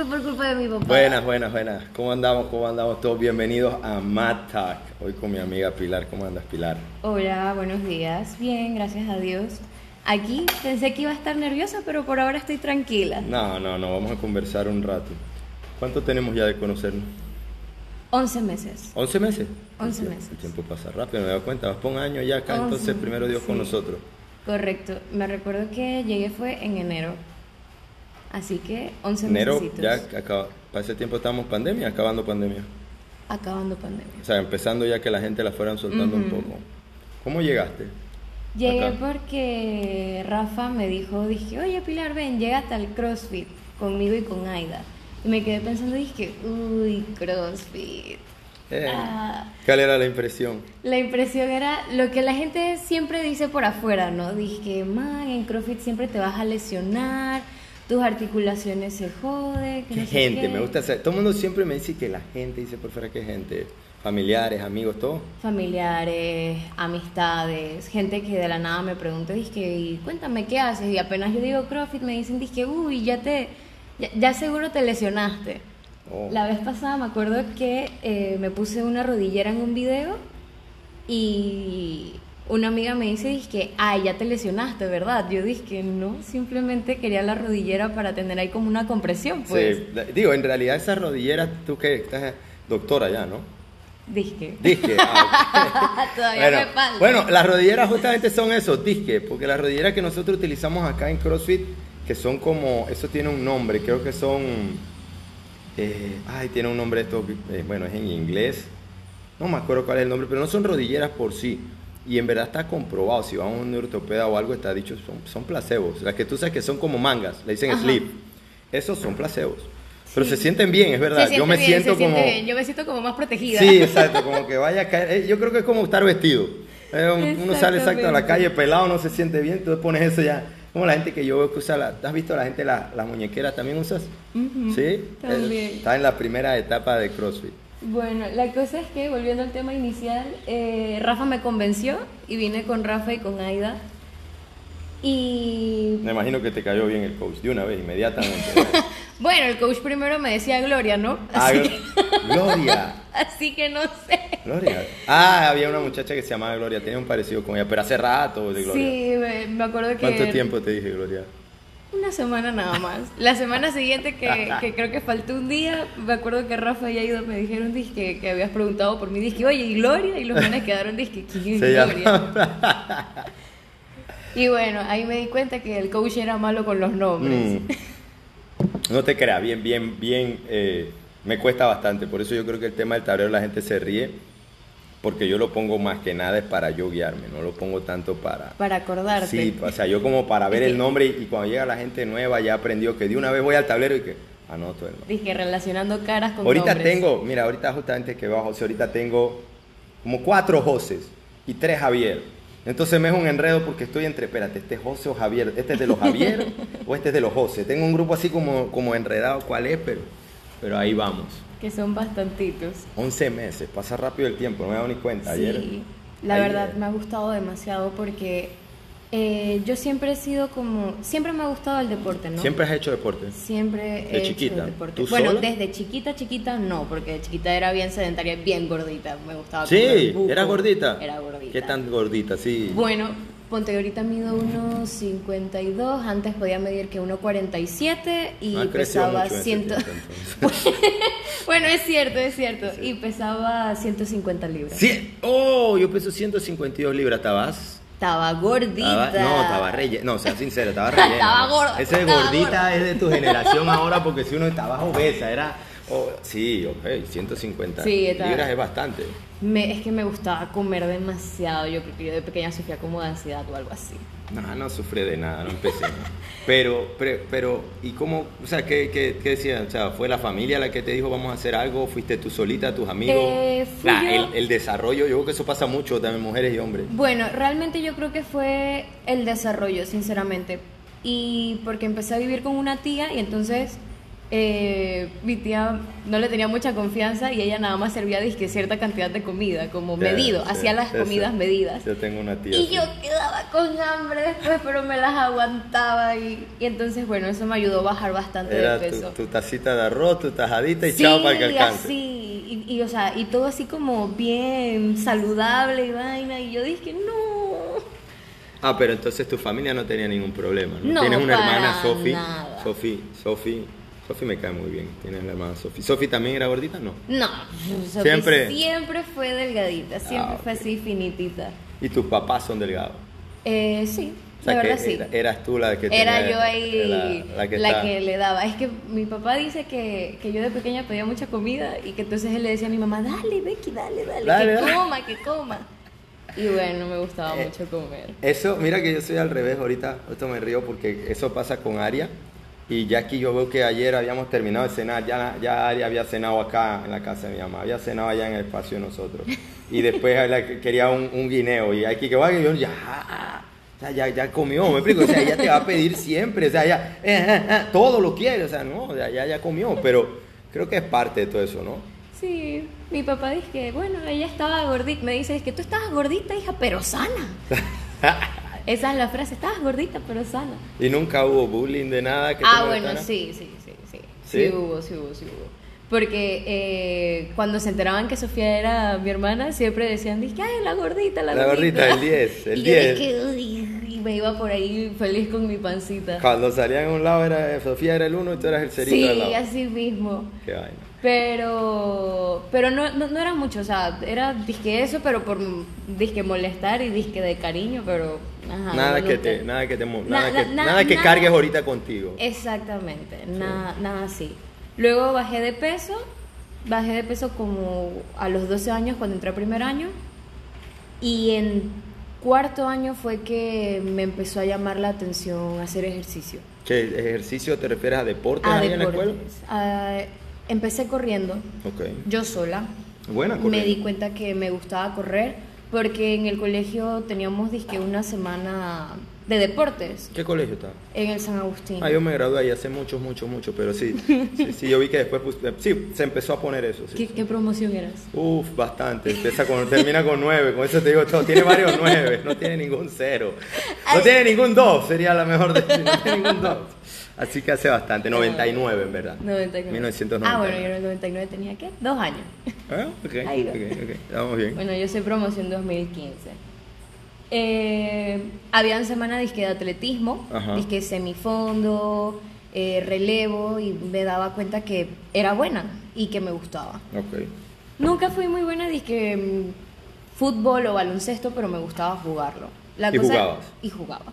Fue por culpa de mi papá. Buenas, buenas, buenas. ¿Cómo andamos? ¿Cómo andamos todos? Bienvenidos a Mad Talk. Hoy con mi amiga Pilar. ¿Cómo andas, Pilar? Hola, buenos días. Bien, gracias a Dios. Aquí pensé que iba a estar nerviosa, pero por ahora estoy tranquila. No, no, no. Vamos a conversar un rato. ¿Cuánto tenemos ya de conocernos? 11 meses. ¿11 meses? 11 El tie- meses. El tiempo pasa rápido, me doy cuenta. Vas por un año ya acá, 11 entonces primero Dios con nosotros. Correcto. Me recuerdo que llegué fue en enero. Así que 11 Enero, mesecitos. ya acaba, para ese tiempo estábamos pandemia, acabando pandemia. Acabando pandemia. O sea, empezando ya que la gente la fueran soltando un Ujú. poco. ¿Cómo llegaste? Llegué Acá. porque Rafa me dijo, dije, oye Pilar, ven, llega hasta el CrossFit conmigo y con Aida. Y me quedé pensando, dije, uy, CrossFit. Eh, Ah. ¿Cuál era la impresión? La impresión era lo que la gente siempre dice por afuera, ¿no? Dije, man, en CrossFit siempre te vas a lesionar, tus articulaciones se joden. que ¿Qué no sé gente? qué". Me gusta saber. Todo el mundo siempre me dice que la gente dice por fuera que gente. Familiares, amigos, todo. Familiares, amistades, gente que de la nada me pregunta, dije, y cuéntame qué haces. Y apenas yo digo CrossFit, me dicen, dije, uy, ya te, ya, ya seguro te lesionaste. Oh. La vez pasada me acuerdo que eh, me puse una rodillera en un video y una amiga me dice, dije, ay, ya te lesionaste, ¿verdad? Yo dije, no, simplemente quería la rodillera para tener ahí como una compresión, pues. Sí, digo, en realidad esas rodilleras, tú que estás doctora ya, ¿no? Dije. Disque. ah. Todavía bueno, me falta. bueno, las rodilleras justamente son eso, disque, porque las rodilleras que nosotros utilizamos acá en CrossFit, que son como, eso tiene un nombre, creo que son, eh, ay, tiene un nombre esto, eh, bueno, es en inglés, no me acuerdo cuál es el nombre, pero no son rodilleras por sí. Y en verdad está comprobado, si vamos a un ortopeda o algo, está dicho, son, son placebos. Las que tú sabes que son como mangas, le dicen Ajá. sleep. Esos son placebos. Pero se sienten bien, es verdad. Yo me bien, siento como... bien. Yo me siento como más protegida. Sí, exacto, como que vaya a caer. eh, Yo creo que es como estar vestido. Eh, un- Uno sale exacto a la calle pelado, no se siente bien, tú pones eso ya. Como la gente que yo veo que usa, la, ¿has visto la gente la- las muñequeras también usas? Sí, también. Eh, está en la primera etapa de CrossFit. Bueno, la cosa es que, volviendo al tema inicial, eh, Rafa me convenció y vine con Rafa y con Aida. Y Me imagino que te cayó bien el coach, de una vez, inmediatamente. bueno, el coach primero me decía Gloria, ¿no? Ah, Así, que, Gloria, así que no sé. Gloria. Ah, había una muchacha que se llamaba Gloria, tenía un parecido con ella, pero hace rato de Gloria. Sí, me, me acuerdo que... ¿Cuánto tiempo te dije, Gloria? Una semana nada más. La semana siguiente, que, que creo que faltó un día, me acuerdo que Rafa y Aida me dijeron dizque, que habías preguntado por mí. Dije, oye, ¿y Gloria? Y los manes quedaron, dije, ¿quién es Gloria? Y bueno, ahí me di cuenta que el coach era malo con los nombres. Mm. No te creas, bien, bien, bien. eh, me cuesta bastante. Por eso yo creo que el tema del tablero la gente se ríe. Porque yo lo pongo más que nada es para yo guiarme. No lo pongo tanto para. Para acordarte. Sí, o sea, yo como para ver el nombre y, y cuando llega la gente nueva ya aprendió que de una vez voy al tablero y que anoto el nombre. Dije, relacionando caras con Ahorita nombres. tengo, mira, ahorita justamente que va José, ahorita tengo como cuatro Joses y tres Javier. Entonces me es un enredo porque estoy entre, espérate, este es José o Javier, este es de los Javier o este es de los José. Tengo un grupo así como, como enredado, ¿cuál es? Pero, pero ahí vamos. Que son bastantitos. 11 meses, pasa rápido el tiempo, no me he dado ni cuenta. Ayer, Sí, la ayer. verdad me ha gustado demasiado porque eh, yo siempre he sido como... Siempre me ha gustado el deporte, ¿no? ¿Siempre has hecho deporte? Siempre he ¿De hecho chiquita? deporte. ¿Tú bueno, sola? desde chiquita, chiquita no, porque de chiquita era bien sedentaria, bien gordita. Me gustaba Sí, comer buco. ¿era gordita? Era gordita. ¿Qué tan gordita? Sí. Bueno, ponte ahorita mido 1.52, antes podía medir que 1.47 y Ah, pesaba mucho en ese 100... tiempo, entonces. bueno, es cierto, es cierto. Y pesaba 150 libras. Sí. Oh, yo peso 152 libras, ¿estabas? Estaba gordita. No, estaba rellena. No, sea sincero, estaba rellena. Estaba gorda, Ese gordita es de tu generación ahora porque si uno estaba obesa, era. Oh, sí, ok, 150 Sí, estaba- libras es bastante. Me- es que me gustaba comer demasiado. Yo creo que yo de pequeña sufría como de ansiedad o algo así. No, no sufrí de nada, no empecé. Pero, pero, pero, ¿y cómo? O sea, ¿qué, qué, qué decían? O sea, ¿fue la familia la que te dijo vamos a hacer algo? ¿Fuiste tú solita, tus amigos? Eh, La- el, el desarrollo, yo creo que eso pasa mucho también, mujeres y hombres. Bueno, realmente yo creo que fue el desarrollo, sinceramente. Y porque empecé a vivir con una tía y entonces eh, mi tía no le tenía mucha confianza y ella nada más servía disque cierta cantidad de comida, como medido, sí, hacía las sí, comidas sí. medidas. Yo tengo una tía. Y así. yo quedaba con hambre después, pero me las aguantaba y, y entonces, bueno, eso me ayudó a bajar bastante Era de peso. tu tacita de arroz, tu tajadita y sí, chao para que alcance. así, y, y, o sea, y todo así como bien saludable y vaina, y yo dije, no, Ah, pero entonces tu familia no tenía ningún problema, ¿no? No, Tienes una para hermana, Sofi. Sofi, Sofi. Sofi me cae muy bien. Tienes la hermana Sofi. ¿Sofi también era gordita? No. no, Sofi Siempre- siempre fue delgadita, siempre Ah, fue ok. así finitita. ¿Y tus papás son delgados? Eh, sí, O sea, la que verdad sí. era- eras tú la que Era tenía- yo ahí la, la que, la que le daba. Es que mi papá dice que, que yo de pequeña pedía mucha comida y que entonces él le decía a mi mamá, dale, Becky, dale, dale, Dale, que dale". coma, que coma. Y bueno, me gustaba Eh, mucho comer. Eso, mira que yo soy al revés ahorita, esto me río porque eso pasa con Aria y ya aquí yo veo que ayer habíamos terminado de cenar, ya, ya Aria había cenado acá en la casa de mi mamá, había cenado allá en el espacio de nosotros y después la quería un, un guineo y aquí que va y yo ya, ya, ya, ya comió, me explico, o sea, ella te va a pedir siempre, o sea, ya, eh, eh, eh, todo lo quiere, o sea, no, ya, ya, ya comió, pero creo que es parte de todo eso, ¿no? Sí, mi papá dice que, bueno, ella estaba gordita. Me dice, es que tú estabas gordita, hija, pero sana. Esa es la frase, estabas gordita, pero sana. y nunca hubo bullying de nada que Ah, bueno, sí, sí, sí, sí. ¿Sí? Sí, hubo, sí hubo, sí hubo. Porque eh, cuando se enteraban que Sofía era mi hermana, siempre decían, dije, ay, la gordita, la, La gordita, el 10, el y 10. yo dije, "Uy", y me iba por ahí feliz con mi pancita. Cuando salían a un lado era Sofía era el uno y tú eras el cerito Sí, al lado. así mismo. Qué vaina. Pero, pero no, no, no era mucho, o sea, era disque eso, pero por disque molestar y disque de cariño, pero ajá, nada, no, que te, nada que te nada, na- que, na- nada que nada- cargues ahorita contigo. Exactamente, nada, nada así. Luego bajé de peso, bajé de peso como a los 12 años cuando entré a primer año y en cuarto año fue que me empezó a llamar la atención hacer ejercicio. ¿Qué ejercicio te refieres a deportes A ahí en la escuela? Empecé corriendo, Ok. yo sola. Buena Me corriendo. di cuenta que me gustaba correr porque en el colegio teníamos disque una semana de deportes ¿Qué colegio está? en el San Agustín. Ah, yo me gradué ahí hace mucho, mucho, mucho, pero sí, sí, sí, yo vi que después, pus- sí, se empezó a poner eso, sí. ¿Qué, qué promoción eras? Uf, bastante. Empieza con, termina con nueve. Con eso te digo todo. Tiene varios nueve. No tiene ningún cero. No Ay. tiene ningún dos. Sería la mejor de. No tiene ningún dos. Así que hace bastante. 99 en verdad. 99. 1999. Ah, bueno, yo en el 99 tenía ¿qué? Dos años. Ah, ok, Ahí va. ok, ok. Estamos bien. Bueno, yo soy promoción 2015. Eh, habían semana disque de atletismo, Ajá. disque semifondo, eh, relevo y me daba cuenta que era buena y que me gustaba. Ok. Nunca fui muy buena disque mm, fútbol o baloncesto, pero me gustaba jugarlo. La ¿Y jugabas? Y jugaba.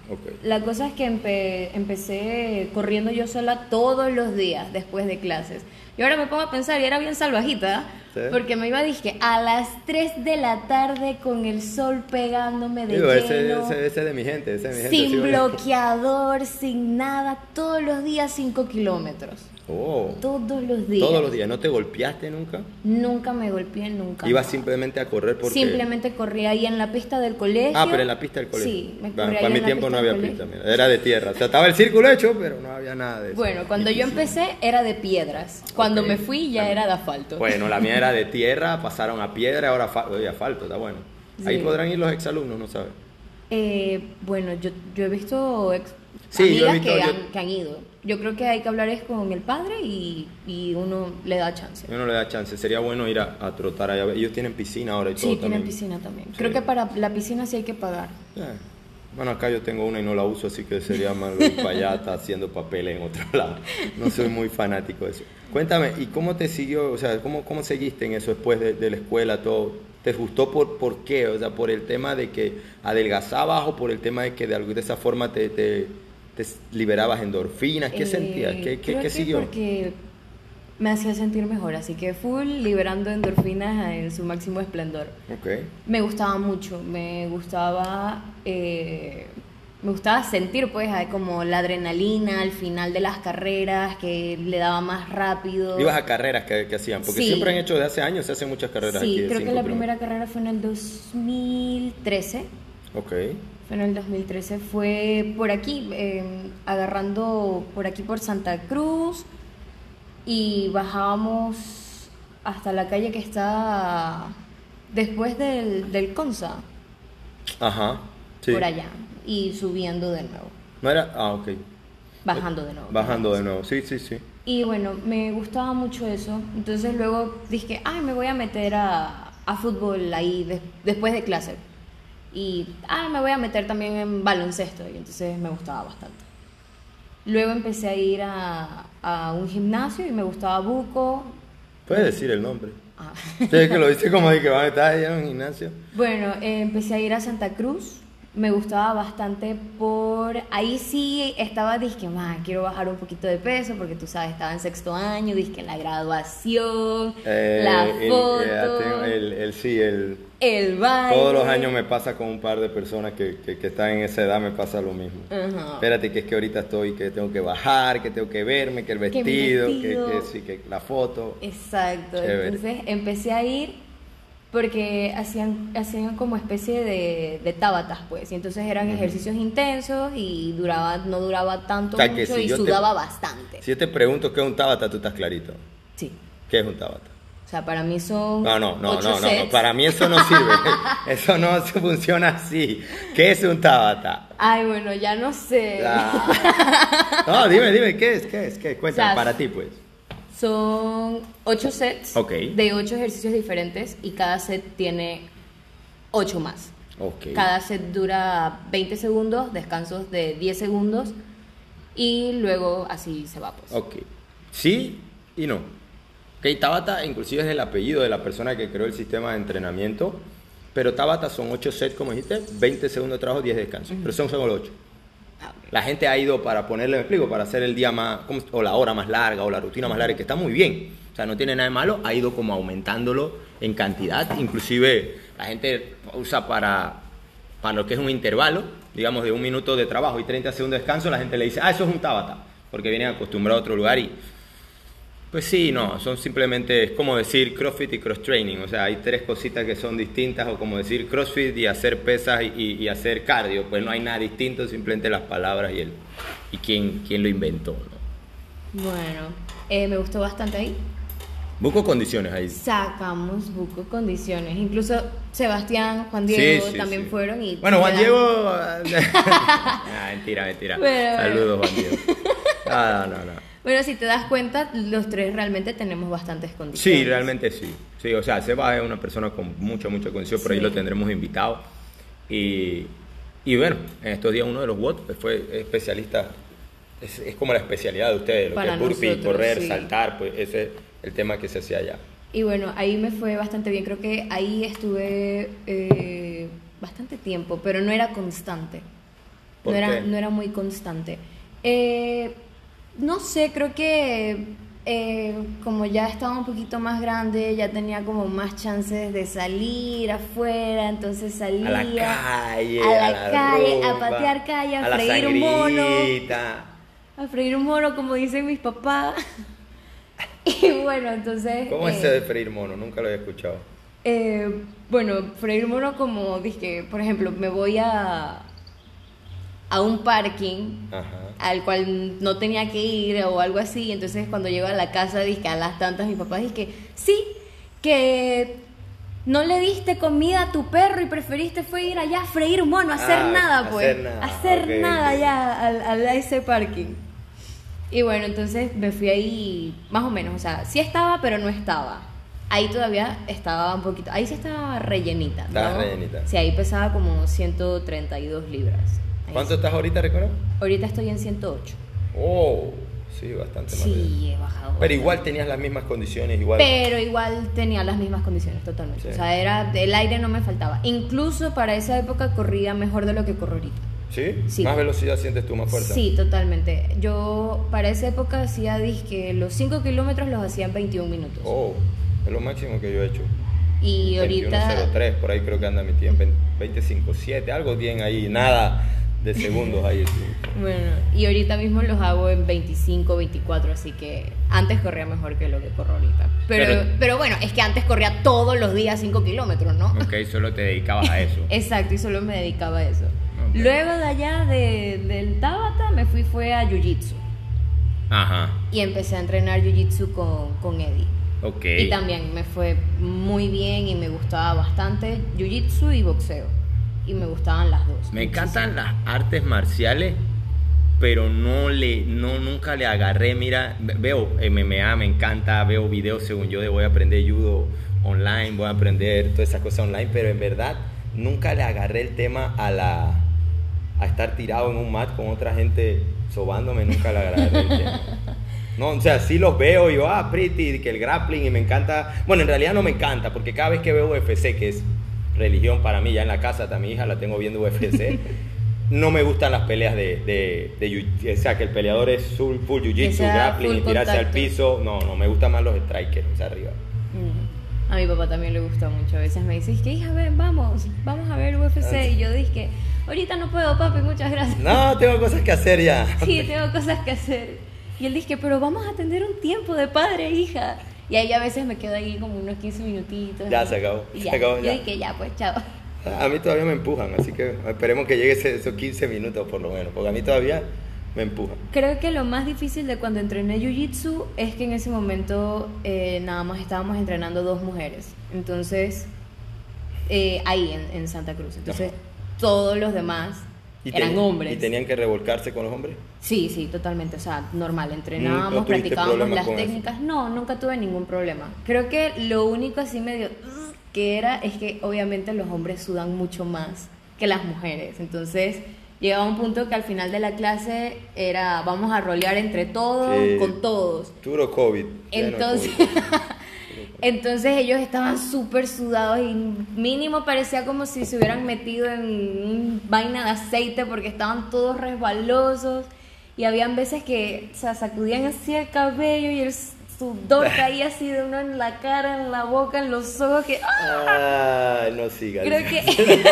La cosa es que empe- empecé corriendo yo sola todos los días después de clases. Y ahora me pongo a pensar, y era bien salvajita, Sí. porque me iba, dije, a las 3 de la tarde con el sol pegándome de Digo, lleno, ese, ese es de mi gente. Ese es de mi gente. sin sí, bloqueador, sin nada, todos los días 5 kilómetros. Oh. Todos los días. Todos los días. ¿No te golpeaste nunca? Nunca me golpeé, nunca. Ibas simplemente a correr porque. Simplemente corría ahí en la pista del colegio. Ah, pero en la pista del colegio. Sí, me Bueno, para ahí mi la tiempo no había pista, mira, era de tierra. O sea, estaba el círculo hecho, pero no había nada de eso. Bueno, cuando yo empecé era de piedras. Cuando me fui ya era de asfalto. Bueno, la mía era de tierra, pasaron a piedra, ahora oye, asfalto, está bueno. Ahí Sí. podrán ir los exalumnos, ¿no sabes? Eh, bueno, yo, yo he visto ex- Sí, yo he amigas visto- que, yo- han, que han ido. Yo creo que hay que hablar es con el padre y, y uno le da chance. Uno le da chance, sería bueno ir a, a trotar allá. Ellos tienen piscina ahora y todo Sí, tienen también. piscina también. Sí. Creo que para la piscina sí hay que pagar. Eh, Bueno, acá yo tengo una y no la uso, así que sería malo ir para allá, está haciendo papel en otro lado. No soy muy fanático de eso. Cuéntame, ¿y cómo te siguió, o sea, cómo, cómo seguiste en eso después de, de la escuela, todo? ¿Te gustó por, por qué? O sea, por el tema de que adelgazabas o por el tema de que de, algo- de esa forma te, te, te liberabas endorfinas? ¿Qué Eh, sentías? ¿Qué, qué, qué que siguió? Porque me hacía sentir mejor, así que full liberando endorfinas en su máximo esplendor. Ok. Me gustaba mucho, me gustaba, eh, me gustaba sentir pues como la adrenalina al final de las carreras, que le daba más rápido. Ibas a carreras que, que hacían, porque Sí. siempre han hecho de hace años, se hacen muchas carreras Sí, aquí. creo que la primera carrera fue en el 2013. Ok. Fue en el 2013, fue por aquí, eh, agarrando por aquí por Santa Cruz, y bajábamos hasta la calle que está después del, del Consa, Ajá. Sí. por allá, y subiendo de nuevo, No era. Ah, ok. bajando de nuevo. Bajando de nuevo. Sí, sí, sí. Y bueno, me gustaba mucho eso. Entonces luego dije, ay, me voy a meter a, a fútbol ahí des- después de clase. Y, ay, me voy a meter también en baloncesto. Y entonces me gustaba bastante. Luego empecé a ir a, a un gimnasio y me gustaba buco. Puedes decir el nombre. Ah. Sí, es que lo dice como de que va a estar allá en un gimnasio. Bueno, eh, empecé a ir a Santa Cruz. Me gustaba bastante por... Ahí sí estaba, dije, más quiero bajar un poquito de peso porque tú sabes, estaba en sexto año, dije, la graduación, Eh, la foto, eh, tengo- el, el- sí, el, el baile. todos los años me pasa con un par de personas que, que, que están en esa edad, me pasa lo mismo. Espérate, que es que ahorita estoy, que tengo que bajar, que tengo que verme, que el Que vestido, que, sí, que la foto. Exacto. Chévere. Entonces empecé a ir porque hacían, hacían como especie de, de tábatas, pues. Y entonces eran ejercicios intensos y duraba, no duraba tanto O sea, que mucho si y te- sudaba bastante. Si yo te pregunto qué es un tabata, tú estás clarito. Sí. ¿Qué es un tabata? O sea, para mí son. No, no, no, no, no, para mí eso no sirve. Eso no se funciona así. ¿Qué es un tabata? Ay, bueno, ya no sé. Ah. No, dime, dime, ¿qué es? ¿Qué es? ¿Qué es? Cuéntame, O sea, para ti, pues. Son ocho sets de ocho ejercicios diferentes y cada set tiene ocho más. Ok. Cada set dura 20 segundos, descansos de 10 segundos y luego así se va pues. Ok. Sí y no. Ok, Tabata inclusive es el apellido de la persona que creó el sistema de entrenamiento, pero Tabata son 8 sets, como dijiste, 20 segundos de trabajo, 10 descansos, pero son solo 8. La gente ha ido para ponerle, me explico, para hacer el día más, ¿cómo se- o la hora más larga, o la rutina más larga, que está muy bien. O sea, no tiene nada de malo, ha ido como aumentándolo en cantidad. Inclusive la gente usa para, para lo que es un intervalo, digamos de un minuto de trabajo y 30 segundos de descanso, la gente le dice, ah, eso es un tabata, porque vienen acostumbrados a otro lugar y... Pues sí, no, son simplemente, es como decir CrossFit y cross training, o sea, hay tres cositas que son distintas, o como decir CrossFit y hacer pesas y, hacer cardio, pues no hay nada distinto, simplemente las palabras y el y quién, quién lo inventó, ¿no? Bueno, eh, me gustó bastante ahí. Busco condiciones ahí. Sacamos buco condiciones. Incluso Sebastián, Juan Diego Sí, sí, también sí. fueron y... Bueno, Juan Diego... ah, mentira, mentira. Bueno. Saludos, Juan Diego. Ah, no, no, no. Bueno, si te das cuenta, los tres realmente tenemos bastantes condiciones. Sí, realmente sí. Sí, o sea, Seba es una persona con mucha, mucha condición, por ahí Sí. lo tendremos invitado. Y, y bueno, en estos días uno de los WOT fue especialista, es, es como la especialidad de ustedes, lo Para que es burpee, nosotros, correr, sí. saltar, pues ese es el tema que se hacía allá. Y bueno, ahí me fue bastante bien. Creo que ahí estuve eh, bastante tiempo, pero no era constante. ¿Por no, era, no era muy constante. Eh, no sé, creo que eh, como ya estaba un poquito más grande, ya tenía como más chances de salir afuera, entonces salía A la calle, a a la calle, a patear calle, a, freír un mono, a freír un mono, como dicen mis papás. y bueno, entonces... ¿Cómo es eh, ese de freír mono? Nunca lo había escuchado. eh, bueno, freír mono como dije, por ejemplo, me voy a a un parking Ajá. al cual no tenía que ir o algo así, entonces cuando llego a la casa dije a las tantas mi papá dije, "Sí, que no le diste comida a tu perro y preferiste fue ir allá a freír un mono, a hacer Ah, nada, pues, hacer nada, hacer allá al, al- a ese parking." Y bueno, entonces me fui ahí más o menos, o sea, sí estaba, pero no estaba. Ahí todavía estaba un poquito, ahí sí estaba rellenita. ¿no? Estaba rellenita. Sí, ahí pesaba como 132 libras. ¿Cuánto estás ahorita, recuerda? Ahorita estoy en 108. Oh, sí, bastante más. Sí, he bajado. Pero igual tenías las mismas condiciones, igual. Pero igual tenía las mismas condiciones totalmente. Sí. O sea, era, el aire no me faltaba. Incluso para esa época corría mejor de lo que corro ahorita. ¿Sí? Sí. ¿Más velocidad sientes tú, más fuerza? Sí, totalmente. Yo para esa época hacía disque los 5 kilómetros los hacía en 21 minutos. Oh, es lo máximo que yo he hecho. y ahorita 21.03, por ahí creo que anda mi tiempo. 25.7, algo bien ahí, nada de segundos ahí. Bueno, y ahorita mismo los hago en 25, 24, así que antes corría mejor que lo que corro ahorita. Pero, Pero- pero, bueno, es que antes corría todos los días 5 kilómetros, ¿no? Ok, solo te dedicabas a eso. Exacto, y solo me dedicaba a eso. Luego de allá de, del Tabata me fui fue a Jiu-Jitsu. Ajá. Y empecé a entrenar jiu-jitsu con, con Eddie. Ok. Y también me fue muy bien y me gustaba bastante jiu-jitsu y boxeo. Y me gustaban las dos. Me encantan las artes marciales, pero no le, no, nunca le agarré. Mira, veo MMA, me encanta, veo videos según yo de voy a aprender judo online, voy a aprender todas esas cosas online, pero en verdad nunca le agarré el tema a la a estar tirado en un mat con otra gente sobándome, nunca le agarré el tema. No, o sea, sí los veo y yo, ah, pretty, que el grappling y me encanta. Bueno, en realidad no me encanta, porque cada vez que veo UFC, que es religión para mí, ya en la casa, a mi hija la tengo viendo UFC, no me gustan las peleas de, de, de jiu- o sea, que el peleador es full, full jiu-jitsu, grappling y tirarse al piso. No, no, me gustan más los strikers, arriba. Mm. A mi papá también le gusta mucho. A veces me dice, "Es que hija, ven, vamos, vamos a ver UFC. Ah, Y yo dije, ahorita no puedo, papi, muchas gracias. No, tengo cosas que hacer ya. Sí, tengo cosas que hacer. Y él dice, pero vamos a tener un tiempo de padre e hija. Y ahí a veces me quedo ahí como unos 15 minutitos. Ya, y- se acabó, y se ya. acabó, Yo ya. dije, ya, pues, chao. A mí todavía me empujan, así que esperemos que llegue ese- esos 15 minutos por lo menos, porque a mí todavía me empujan. Creo que lo más difícil de cuando entrené Jiu-Jitsu es que en ese momento eh, nada más estábamos entrenando dos mujeres. Entonces, eh, ahí en, en Santa Cruz. Entonces, todos los demás ¿Y eran ten- hombres. ¿Y tenían que revolcarse con los hombres? Sí, sí, totalmente. O sea, normal. ¿No Entrenábamos, practicábamos las con eso? técnicas. No, nunca tuve ningún problema. Creo que lo único así medio "Ugh", que era es que obviamente los hombres sudan mucho más que las mujeres. Entonces llegaba un punto que al final de la clase era vamos a rolear entre todos, Sí. con todos. Puro COVID. Entonces, COVID. entonces ellos estaban súper sudados y mínimo parecía como si se hubieran metido en vaina de aceite porque estaban todos resbalosos y habían veces que o sea, sacudían así el cabello y el sudor caía así de uno en la cara, en la boca, en los ojos que ¡ah! No sigas. creo que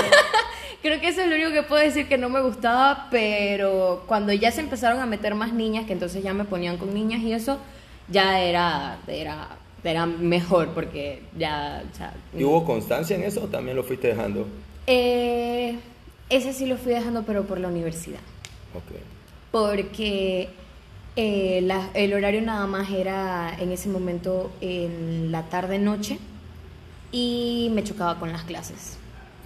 creo que eso es lo único que puedo decir que no me gustaba, pero cuando ya se empezaron a meter más niñas, que entonces ya me ponían con niñas y eso, ya era era era mejor porque ya o sea, ¿Y hubo constancia en eso o también lo fuiste dejando? eh, ese sí lo fui dejando pero por la universidad Ok. porque eh, la- el horario nada más era en ese momento en la tarde noche y me chocaba con las clases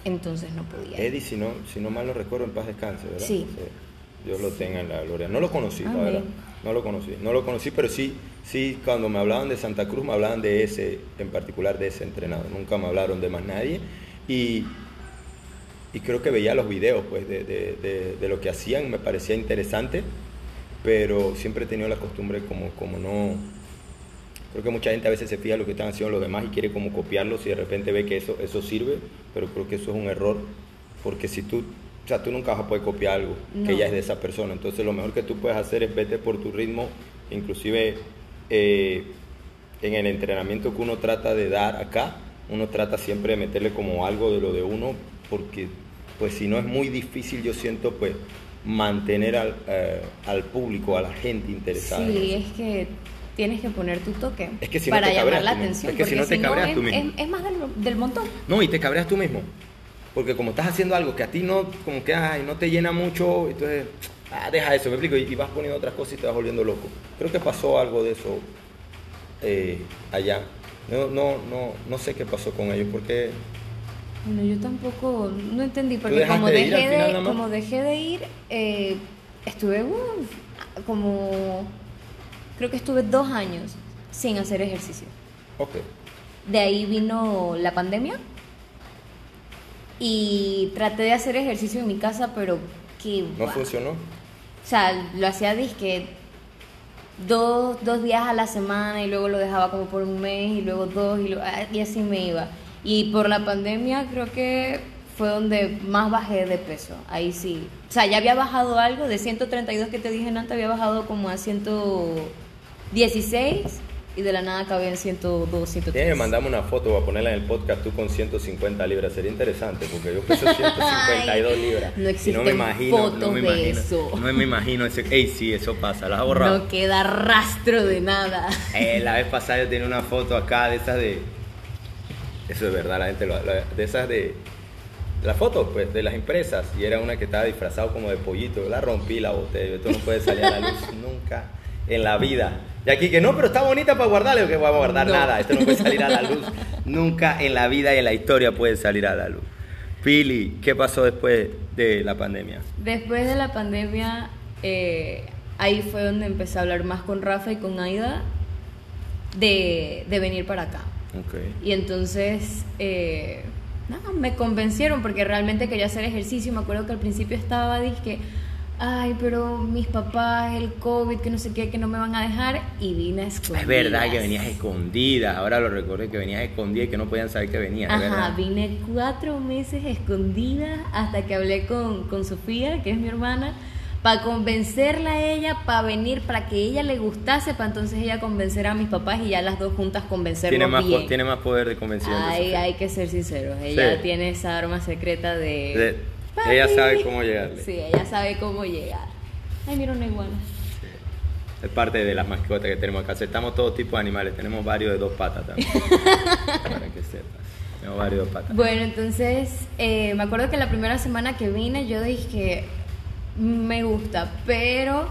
entonces no podía. Eddie, si no, si no mal lo recuerdo, en paz descanse, ¿verdad? Sí. Dios lo tenga en la gloria. No lo conocí, la Amén. verdad. No lo conocí. No lo conocí, pero sí, sí, cuando me hablaban de Santa Cruz, me hablaban de ese, en particular de ese entrenador. Nunca me hablaron de más nadie. Y, y creo que veía los videos, pues, de, de- de- de lo que hacían, me parecía interesante, pero siempre he tenido la costumbre como, como no... Creo que mucha gente a veces se fija en lo que están haciendo los demás y quiere como copiarlos y de repente ve que eso, eso sirve, pero creo que eso es un error, porque si tú, o sea, tú nunca vas a poder copiar algo que ya es de esa persona, entonces lo mejor que tú puedes hacer es vete por tu ritmo, inclusive eh, en el entrenamiento que uno trata de dar acá, uno trata siempre de meterle como algo de lo de uno, porque pues si no es muy difícil, yo siento pues mantener al, eh, al público, a la gente interesada. en Sí, eso. es que tienes que poner tu toque Es que si no para llamar la atención. Es que si no te cabreas tú mismo. es- es más del, del montón. No, y te cabreas tú mismo. Porque como estás haciendo algo que a ti no, como que ay, no te llena mucho, entonces, ah, deja eso, me explico, y, y vas poniendo otras cosas y te vas volviendo loco. Creo que pasó algo de eso eh, allá. No, no, no, no sé qué pasó con ellos, porque Bueno, yo tampoco, no entendí, porque como de dejé de, final como dejé de ir, eh, estuve uh, como, creo que estuve dos años sin hacer ejercicio. ok, De ahí vino la pandemia y traté de hacer ejercicio en mi casa, pero que no funcionó. O sea, lo hacía disque dos, dos días a la semana y luego lo dejaba como por un mes y luego dos y, lo- ah, y así me iba. Y por la pandemia creo que fue donde más bajé de peso. Ahí sí. O sea, ya había bajado algo de 132 que te dije antes, había bajado como a 116 y de la nada acabé en 102, 103. Tienes que mandarme una foto para ponerla en el podcast tú con 150 libras. Sería interesante porque yo peso 152 Ay, libras. no y no me imagino, no me de imagino, eso. No me imagino ese. Ey, sí, eso pasa. ¿Las has borrado? No queda rastro de nada. Eh, la vez pasada yo tenía una foto acá de esas de. Eso es verdad, la gente lo. la- de esas de. Las fotos, pues, de las empresas. Y era una que estaba disfrazado como de pollito. Yo la rompí, la boté. Esto no puede salir a la luz nunca en la vida. Y aquí que no, pero está bonita para guardarle, que vamos a guardar No. nada, esto no puede salir a la luz. Nunca en la vida y en la historia puede salir a la luz. Pili, ¿qué pasó después de la pandemia? Después de la pandemia, eh, ahí fue donde empecé a hablar más con Rafa y con Aida de, de venir para acá. Ok. Y entonces, eh, nada, me convencieron porque realmente quería hacer ejercicio. Me acuerdo que al principio estaba, dije, ay, pero mis papás, el COVID, que no sé qué, que no me van a dejar. Y vine a escondidas. Es verdad que venías escondida, ahora lo recordé que venías escondida y que no podían saber que venías, Ajá, verdad. vine cuatro meses escondida hasta que hablé con, con Sofía, que es mi hermana, para convencerla a ella, para venir, para que ella le gustase, para entonces ella convencer a mis papás y ya las dos juntas convencernos Tiene más, bien. tiene más poder de convención. de Ay, Sofía. hay que ser sinceros, ella Sí. tiene esa arma secreta de... De- Papi. ella sabe cómo llegarle. Sí, ella sabe cómo llegar. Ay, mira una iguana. Es parte de las mascotas que tenemos acá. Aceptamos todo tipo de animales. Tenemos varios de dos patas también. Para que sepas. Tenemos varios de dos patas. Bueno, entonces eh, me acuerdo que la primera semana que vine yo dije, me gusta, pero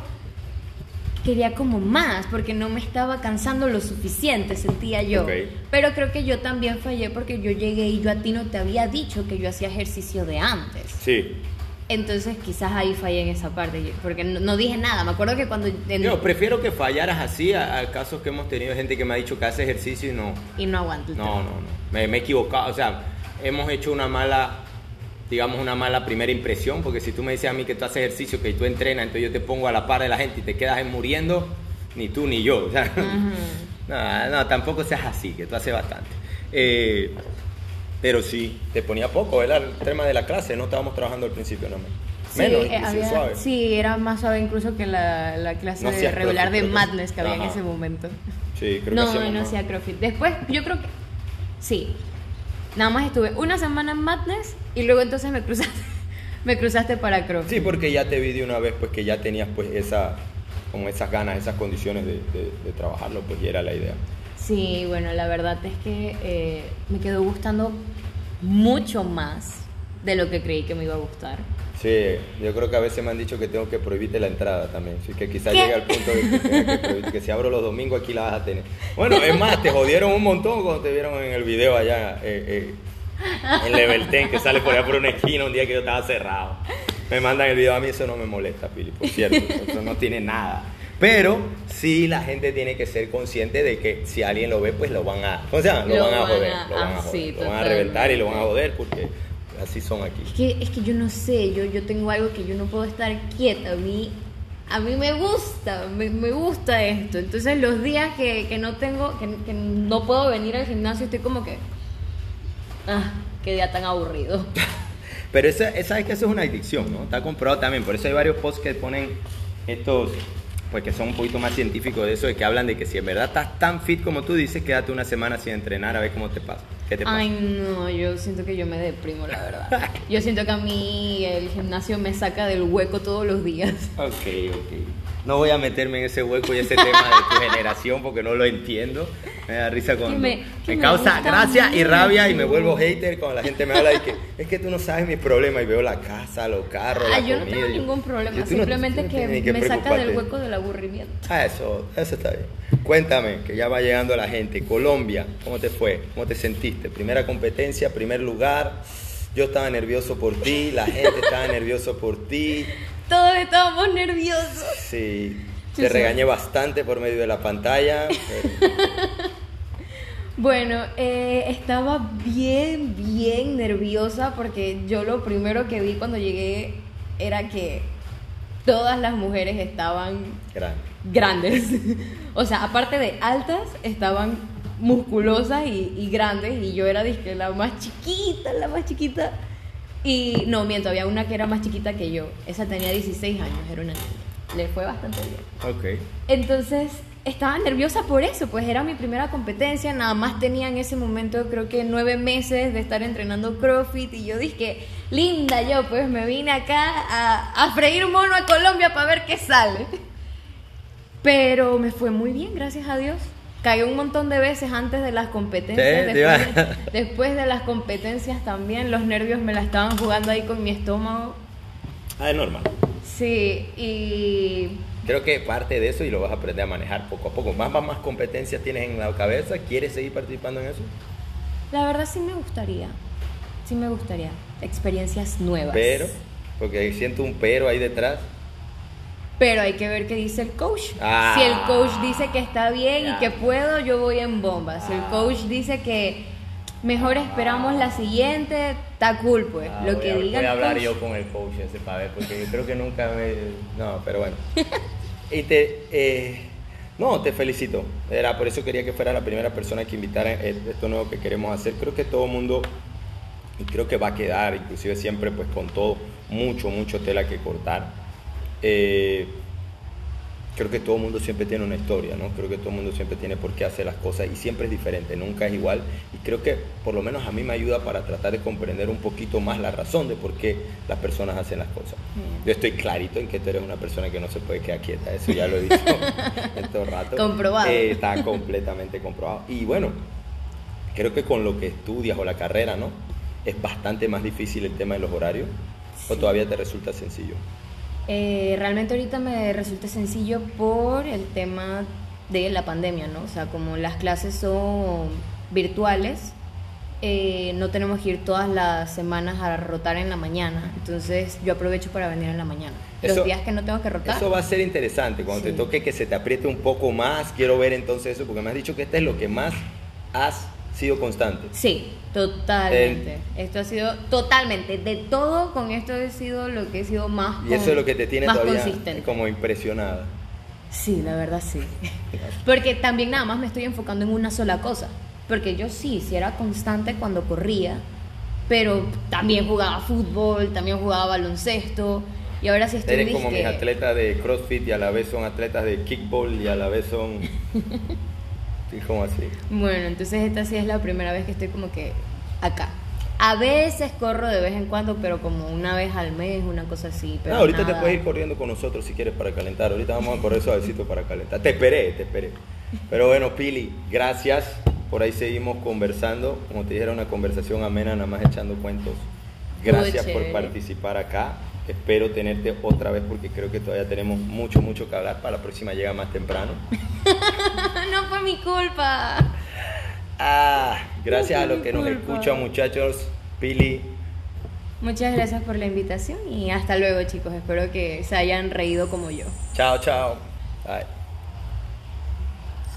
quería como más, porque no me estaba cansando lo suficiente, sentía yo. Pero creo que yo también fallé porque yo llegué y yo a ti no te había dicho que yo hacía ejercicio de antes. Sí. Entonces quizás ahí fallé en esa parte, porque no, no dije nada. Me acuerdo que cuando... en- Yo prefiero que fallaras así a, a casos que hemos tenido gente que me ha dicho que hace ejercicio y no. y no aguanto. No, no, no. Me, me he equivocado. O sea, hemos hecho una mala, digamos, una mala primera impresión. Porque si tú me dices a mí que tú haces ejercicio, que tú entrenas, entonces yo te pongo a la par de la gente y te quedas muriendo, ni tú ni yo. O sea, no, no, tampoco seas así, que tú haces bastante. Eh, pero sí, te ponía poco, era el tema de la clase, no estábamos trabajando al principio nada más. Sí, Menos, eh, inclusive había- suave. sí, era más suave incluso que la, la clase No de regular CrossFit, de creo que- Madness que había en Ajá. ese momento. Sí, creo no, que no más. hacía CrossFit. Después, yo creo que sí. Nada más estuve una semana en Madness y luego entonces me cruzaste, me cruzaste para CrossFit. Sí, porque ya te vi de una vez pues que ya tenías pues esa como esas ganas, esas condiciones de, de- de trabajarlo, pues y era la idea. Sí, bueno, la verdad es que eh, me quedó gustando mucho más de lo que creí que me iba a gustar. Sí, yo creo que a veces me han dicho que tengo que prohibirte la entrada también, así que quizás llegue al punto de que, tenga que, que si abro los domingos aquí la vas a tener. Bueno, es más, te jodieron un montón cuando te vieron en el video allá eh, eh, en Level 10, que sale por allá por una esquina un día que yo estaba cerrado. Me mandan el video, a mí eso no me molesta, Pili, por cierto, eso no tiene nada. Pero sí la gente tiene que ser consciente de que si alguien lo ve, pues lo van a, ¿cómo se llama? Lo, Lo van a joder, a- lo van a ah, joder, sí, lo van a reventar y lo van a joder porque así son aquí. Es que, es que yo no sé, yo, yo tengo algo que yo no puedo estar quieta. A mí, a mí me gusta, me, me gusta esto. Entonces los días que, que no tengo, que, que no puedo venir al gimnasio, estoy como que... Ah, qué día tan aburrido. Pero esa, esa es que eso es una adicción, ¿no? Está comprobado también. Por eso hay varios posts que ponen estos, pues que son un poquito más científicos de eso, de que hablan de que si en verdad estás tan fit como tú dices, quédate una semana sin entrenar a ver cómo te pasa. ¿Qué te pasa? Ay, no, yo siento que yo me deprimo, la verdad. Yo siento que a mí el gimnasio me saca del hueco todos los días. Ok, ok. No voy a meterme en ese hueco y ese tema de tu generación porque no lo entiendo. Me da risa cuando me, que me causa gracia y rabia y me vuelvo hater cuando la gente me habla de que es que tú no sabes mis problemas y veo la casa, los carros, Ah, la yo no tengo ningún problema, simplemente no que me saca del hueco del aburrimiento. Ah, eso, eso está bien. Cuéntame, que ya va llegando la gente. Colombia, ¿cómo te fue? ¿Cómo te sentiste? Primera competencia, primer lugar. Yo estaba nervioso por ti, la gente estaba nervioso por ti. Todos estábamos nerviosos. Sí, Sí, te sí. regañé bastante por medio de la pantalla. pero- Bueno, eh, estaba bien, bien nerviosa porque yo lo primero que vi cuando llegué era que todas las mujeres estaban Grande. grandes. o sea, aparte de altas, estaban musculosas y, y grandes y yo era la más chiquita, la más chiquita. Y no, miento, había una que era más chiquita que yo. Esa tenía 16 años, era una niña. Le fue bastante bien. Ok. Entonces estaba nerviosa por eso, pues era mi primera competencia, nada más tenía en ese momento creo que nueve meses de estar entrenando CrossFit y yo dije, linda yo, pues me vine acá a, a freír mono a Colombia para ver qué sale. Pero me fue muy bien, gracias a Dios. Caí un montón de veces antes de las competencias, Sí, después, te iba- de, después de las competencias también, los nervios me la estaban jugando ahí con mi estómago. Ah, es normal. Sí, y creo que parte de eso y lo vas a aprender a manejar poco a poco. Más, más, más competencias tienes en la cabeza, ¿quieres seguir participando en eso? La verdad sí me gustaría, sí me gustaría, experiencias nuevas. Pero, porque siento un pero ahí detrás. Pero hay que ver qué dice el coach. Ah. si el coach dice que está bien y que puedo, yo voy en bomba. Si el coach dice que mejor esperamos la siguiente, está cool pues. Ah, Lo que a, diga voy a hablar coach. yo con el coach ese para ver, porque yo creo que nunca me... No, pero bueno. Y te... eh, no, te felicito. Era por eso quería que fuera la primera persona que invitara eh, esto nuevo que queremos hacer. Creo que todo el mundo, y creo que va a quedar, inclusive siempre pues con todo, mucho, mucho tela que cortar. Eh, creo que todo el mundo siempre tiene una historia, ¿no? Creo que todo el mundo siempre tiene por qué hacer las cosas y siempre es diferente, nunca es igual. Y creo que por lo menos a mí me ayuda para tratar de comprender un poquito más la razón de por qué las personas hacen las cosas. Bien. Yo estoy clarito en que tú eres una persona que no se puede quedar quieta, eso ya lo he dicho en todo rato. Comprobado. Eh, está completamente comprobado. Y bueno, creo que con lo que estudias o la carrera, ¿no? Es bastante más difícil el tema de los horarios. ¿O Sí. todavía te resulta sencillo? Eh, realmente ahorita me resulta sencillo por el tema de la pandemia, ¿no? O sea, como las clases son virtuales, eh, no tenemos que ir todas las semanas a rotar en la mañana. Entonces yo aprovecho para venir en la mañana. Eso- Los días que no tengo que rotar. Eso va a ser interesante cuando te Sí. toque que se te apriete un poco más. Quiero ver entonces eso, porque me has dicho que este es lo que más has sido constante. Sí, totalmente. Esto ha sido totalmente. De todo, con esto he sido lo que he sido más Y eso es lo que te tiene todavía consistente. como impresionada. Sí, la verdad sí. Porque también nada más me estoy enfocando en una sola cosa. Porque yo sí, sí era constante cuando corría, pero también jugaba fútbol, también jugaba baloncesto. Y ahora sí estoy Eres como mis atletas de CrossFit y a la vez son atletas de kickball y a la vez son... Sí, como así. Bueno, entonces esta sí es la primera vez que estoy como que acá. A veces corro de vez en cuando, pero como una vez al mes, una cosa así. Pero No, ahorita te puedes ir corriendo con nosotros si quieres para calentar. Ahorita vamos a correr suavecito para calentar. Te esperé, te esperé. Pero bueno, Pili, gracias. Por ahí seguimos conversando. Como te dije, era una conversación amena, nada más echando cuentos. Gracias por participar acá. Espero tenerte otra vez porque creo que todavía tenemos mucho, mucho que hablar. Para la próxima llega más temprano. no fue mi culpa. Ah, gracias a los que nos escuchan, muchachos. Pili, Muchas gracias por la invitación y hasta luego chicos. Espero que se hayan reído como yo. chao, chao. Bye.